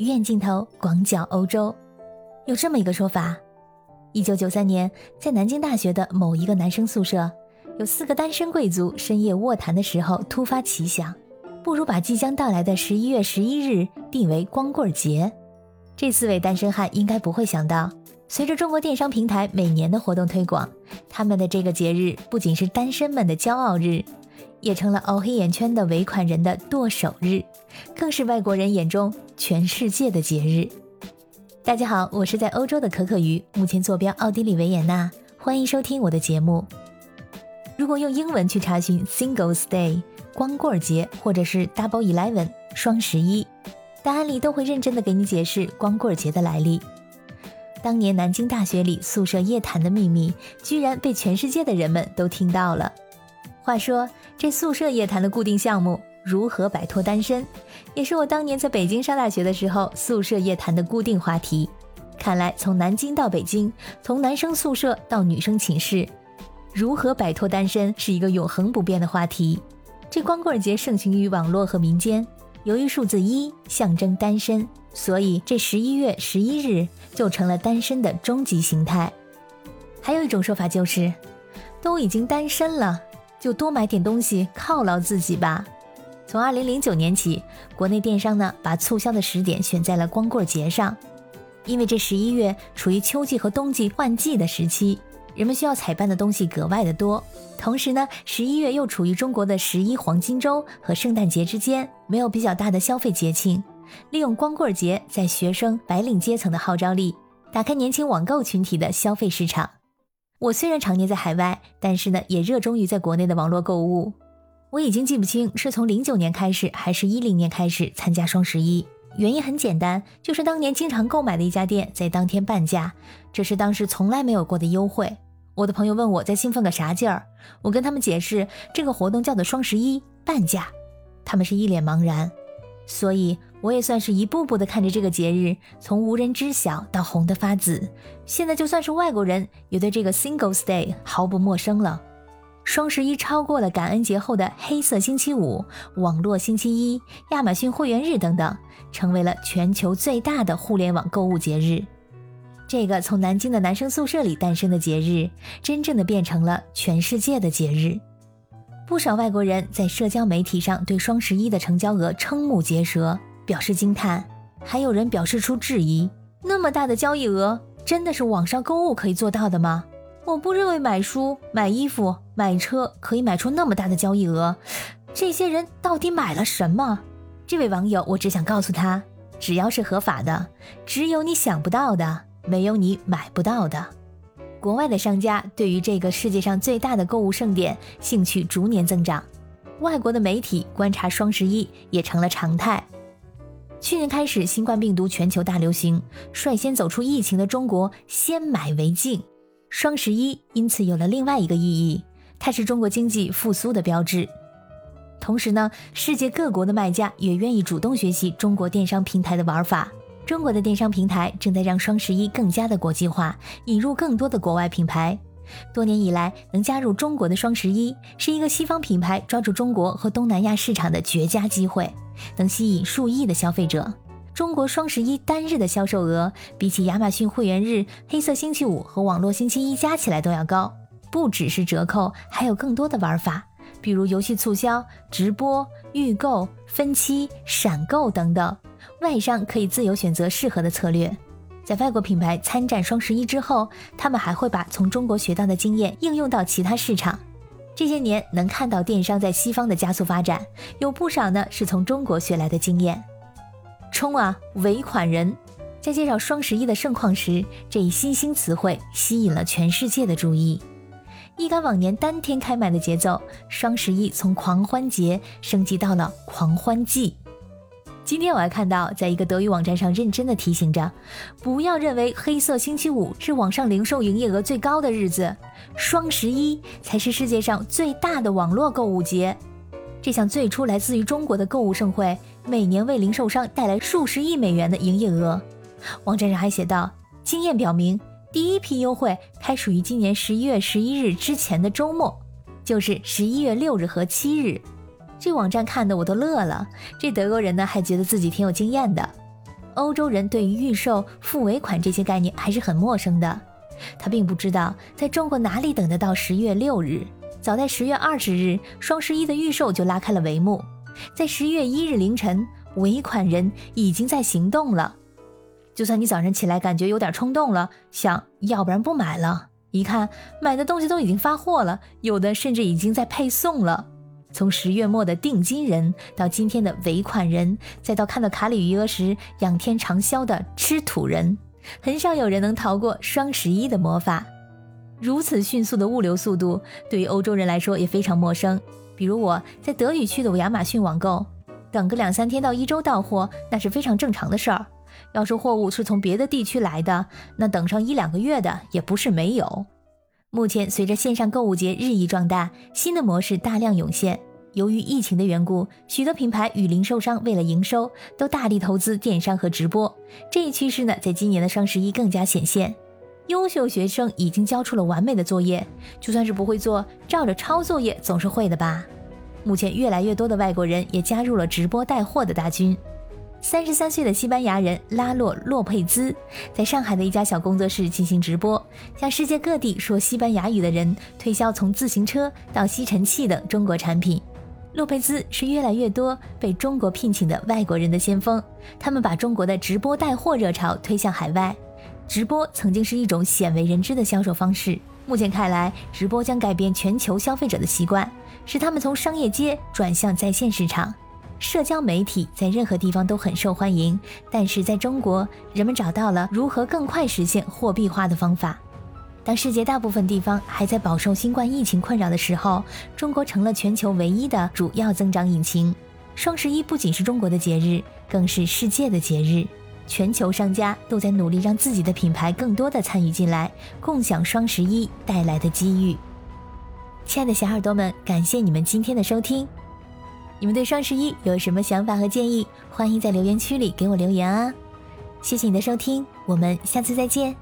鱼眼镜头广角欧洲。有这么一个说法：一九九三年，在南京大学的某一个男生宿舍，有四个单身贵族深夜卧谈的时候，突发奇想，不如把即将到来的十一月十一日定为光棍节。这四位单身汉应该不会想到，随着中国电商平台每年的活动推广，他们的这个节日不仅是单身们的骄傲日。也成了熬黑眼圈的尾款人的剁手日，更是外国人眼中全世界的节日。大家好，我是在欧洲的可可鱼，目前坐标奥地利维也纳，欢迎收听我的节目。如果用英文去查询 Singles Day 光棍节，或者是 Double Eleven 双十一，答案里都会认真的给你解释光棍节的来历。当年南京大学里宿舍夜谈的秘密，居然被全世界的人们都听到了。话说，这宿舍夜谈的固定项目“如何摆脱单身”，也是我当年在北京上大学的时候宿舍夜谈的固定话题。看来，从南京到北京，从男生宿舍到女生寝室，如何摆脱单身是一个永恒不变的话题。这光棍节盛行于网络和民间，由于数字一象征单身，所以这十一月十一日就成了单身的终极形态。还有一种说法就是，都已经单身了。就多买点东西犒劳自己吧。从二零零九年起，国内电商呢把促销的时点选在了光棍节上，因为这十一月处于秋季和冬季换季的时期，人们需要采办的东西格外的多。同时呢，十一月又处于中国的十一黄金周和圣诞节之间，没有比较大的消费节庆，利用光棍节在学生白领阶层的号召力，打开年轻网购群体的消费市场。我虽然常年在海外，但是呢，也热衷于在国内的网络购物。我已经记不清是从零九年开始，还是一零年开始参加双十一。原因很简单，就是当年经常购买的一家店在当天半价，这是当时从来没有过的优惠。我的朋友问我在兴奋个啥劲儿，我跟他们解释这个活动叫做双十一半价，他们是一脸茫然。所以。我也算是一步步的看着这个节日从无人知晓到红得发紫，现在就算是外国人也对这个 Singles Day 毫不陌生了。双十一超过了感恩节后的黑色星期五、网络星期一、亚马逊会员日等等，成为了全球最大的互联网购物节日。这个从南京的男生宿舍里诞生的节日，真正的变成了全世界的节日。不少外国人在社交媒体上对双十一的成交额瞠目结舌。表示惊叹，还有人表示出质疑：那么大的交易额，真的是网上购物可以做到的吗？我不认为买书、买衣服、买车可以买出那么大的交易额。这些人到底买了什么？这位网友，我只想告诉他：只要是合法的，只有你想不到的，没有你买不到的。国外的商家对于这个世界上最大的购物盛典兴趣逐年增长，外国的媒体观察双十一也成了常态。去年开始，新冠病毒全球大流行，率先走出疫情的中国先买为敬，双十一因此有了另外一个意义，它是中国经济复苏的标志。同时呢，世界各国的卖家也愿意主动学习中国电商平台的玩法，中国的电商平台正在让双十一更加的国际化，引入更多的国外品牌。多年以来，能加入中国的双十一是一个西方品牌抓住中国和东南亚市场的绝佳机会。能吸引数亿的消费者。中国双十一单日的销售额，比起亚马逊会员日、黑色星期五和网络星期一加起来都要高。不只是折扣，还有更多的玩法，比如游戏促销、直播、预购、分期、闪购等等。外商可以自由选择适合的策略。在外国品牌参战双十一之后，他们还会把从中国学到的经验应用到其他市场。这些年能看到电商在西方的加速发展，有不少呢是从中国学来的经验。冲啊，尾款人！在介绍双十一的盛况时，这一新兴词汇吸引了全世界的注意。一改往年当天开卖的节奏，双十一从狂欢节升级到了狂欢季。今天我还看到，在一个德语网站上认真的提醒着，不要认为黑色星期五是网上零售营业额最高的日子，双十一才是世界上最大的网络购物节。这项最初来自于中国的购物盛会，每年为零售商带来数十亿美元的营业额。网站上还写道，经验表明，第一批优惠开始于今年十一月十一日之前的周末，就是十一月六日和七日。这网站看的我都乐了，这德国人呢还觉得自己挺有经验的。欧洲人对于预售、付尾款这些概念还是很陌生的。他并不知道，在中国哪里等得到十月六日？早在十月二十日，双十一的预售就拉开了帷幕。在十月一日凌晨，尾款人已经在行动了。就算你早上起来感觉有点冲动了，想要不然不买了，一看买的东西都已经发货了，有的甚至已经在配送了。从十月末的定金人，到今天的尾款人，再到看到卡里余额时仰天长啸的吃土人，很少有人能逃过双十一的魔法。如此迅速的物流速度，对于欧洲人来说也非常陌生。比如我在德语区的亚马逊网购，等个两三天到一周到货，那是非常正常的事儿。要是货物是从别的地区来的，那等上一两个月的也不是没有。目前，随着线上购物节日益壮大，新的模式大量涌现。由于疫情的缘故，许多品牌与零售商为了营收，都大力投资电商和直播。这一趋势呢，在今年的双十一更加显现。优秀学生已经交出了完美的作业，就算是不会做，照着抄作业总是会的吧？目前，越来越多的外国人也加入了直播带货的大军。三十三岁的西班牙人拉洛·洛佩兹在上海的一家小工作室进行直播，向世界各地说西班牙语的人推销从自行车到吸尘器等中国产品。洛佩兹是越来越多被中国聘请的外国人的先锋，他们把中国的直播带货热潮推向海外。直播曾经是一种鲜为人知的销售方式，目前看来，直播将改变全球消费者的习惯，使他们从商业街转向在线市场。社交媒体在任何地方都很受欢迎，但是在中国，人们找到了如何更快实现货币化的方法。当世界大部分地方还在饱受新冠疫情困扰的时候，中国成了全球唯一的主要增长引擎。双十一不仅是中国的节日，更是世界的节日。全球商家都在努力让自己的品牌更多的参与进来，共享双十一带来的机遇。亲爱的小耳朵们，感谢你们今天的收听。你们对双十一有什么想法和建议？欢迎在留言区里给我留言啊！谢谢你的收听，我们下次再见。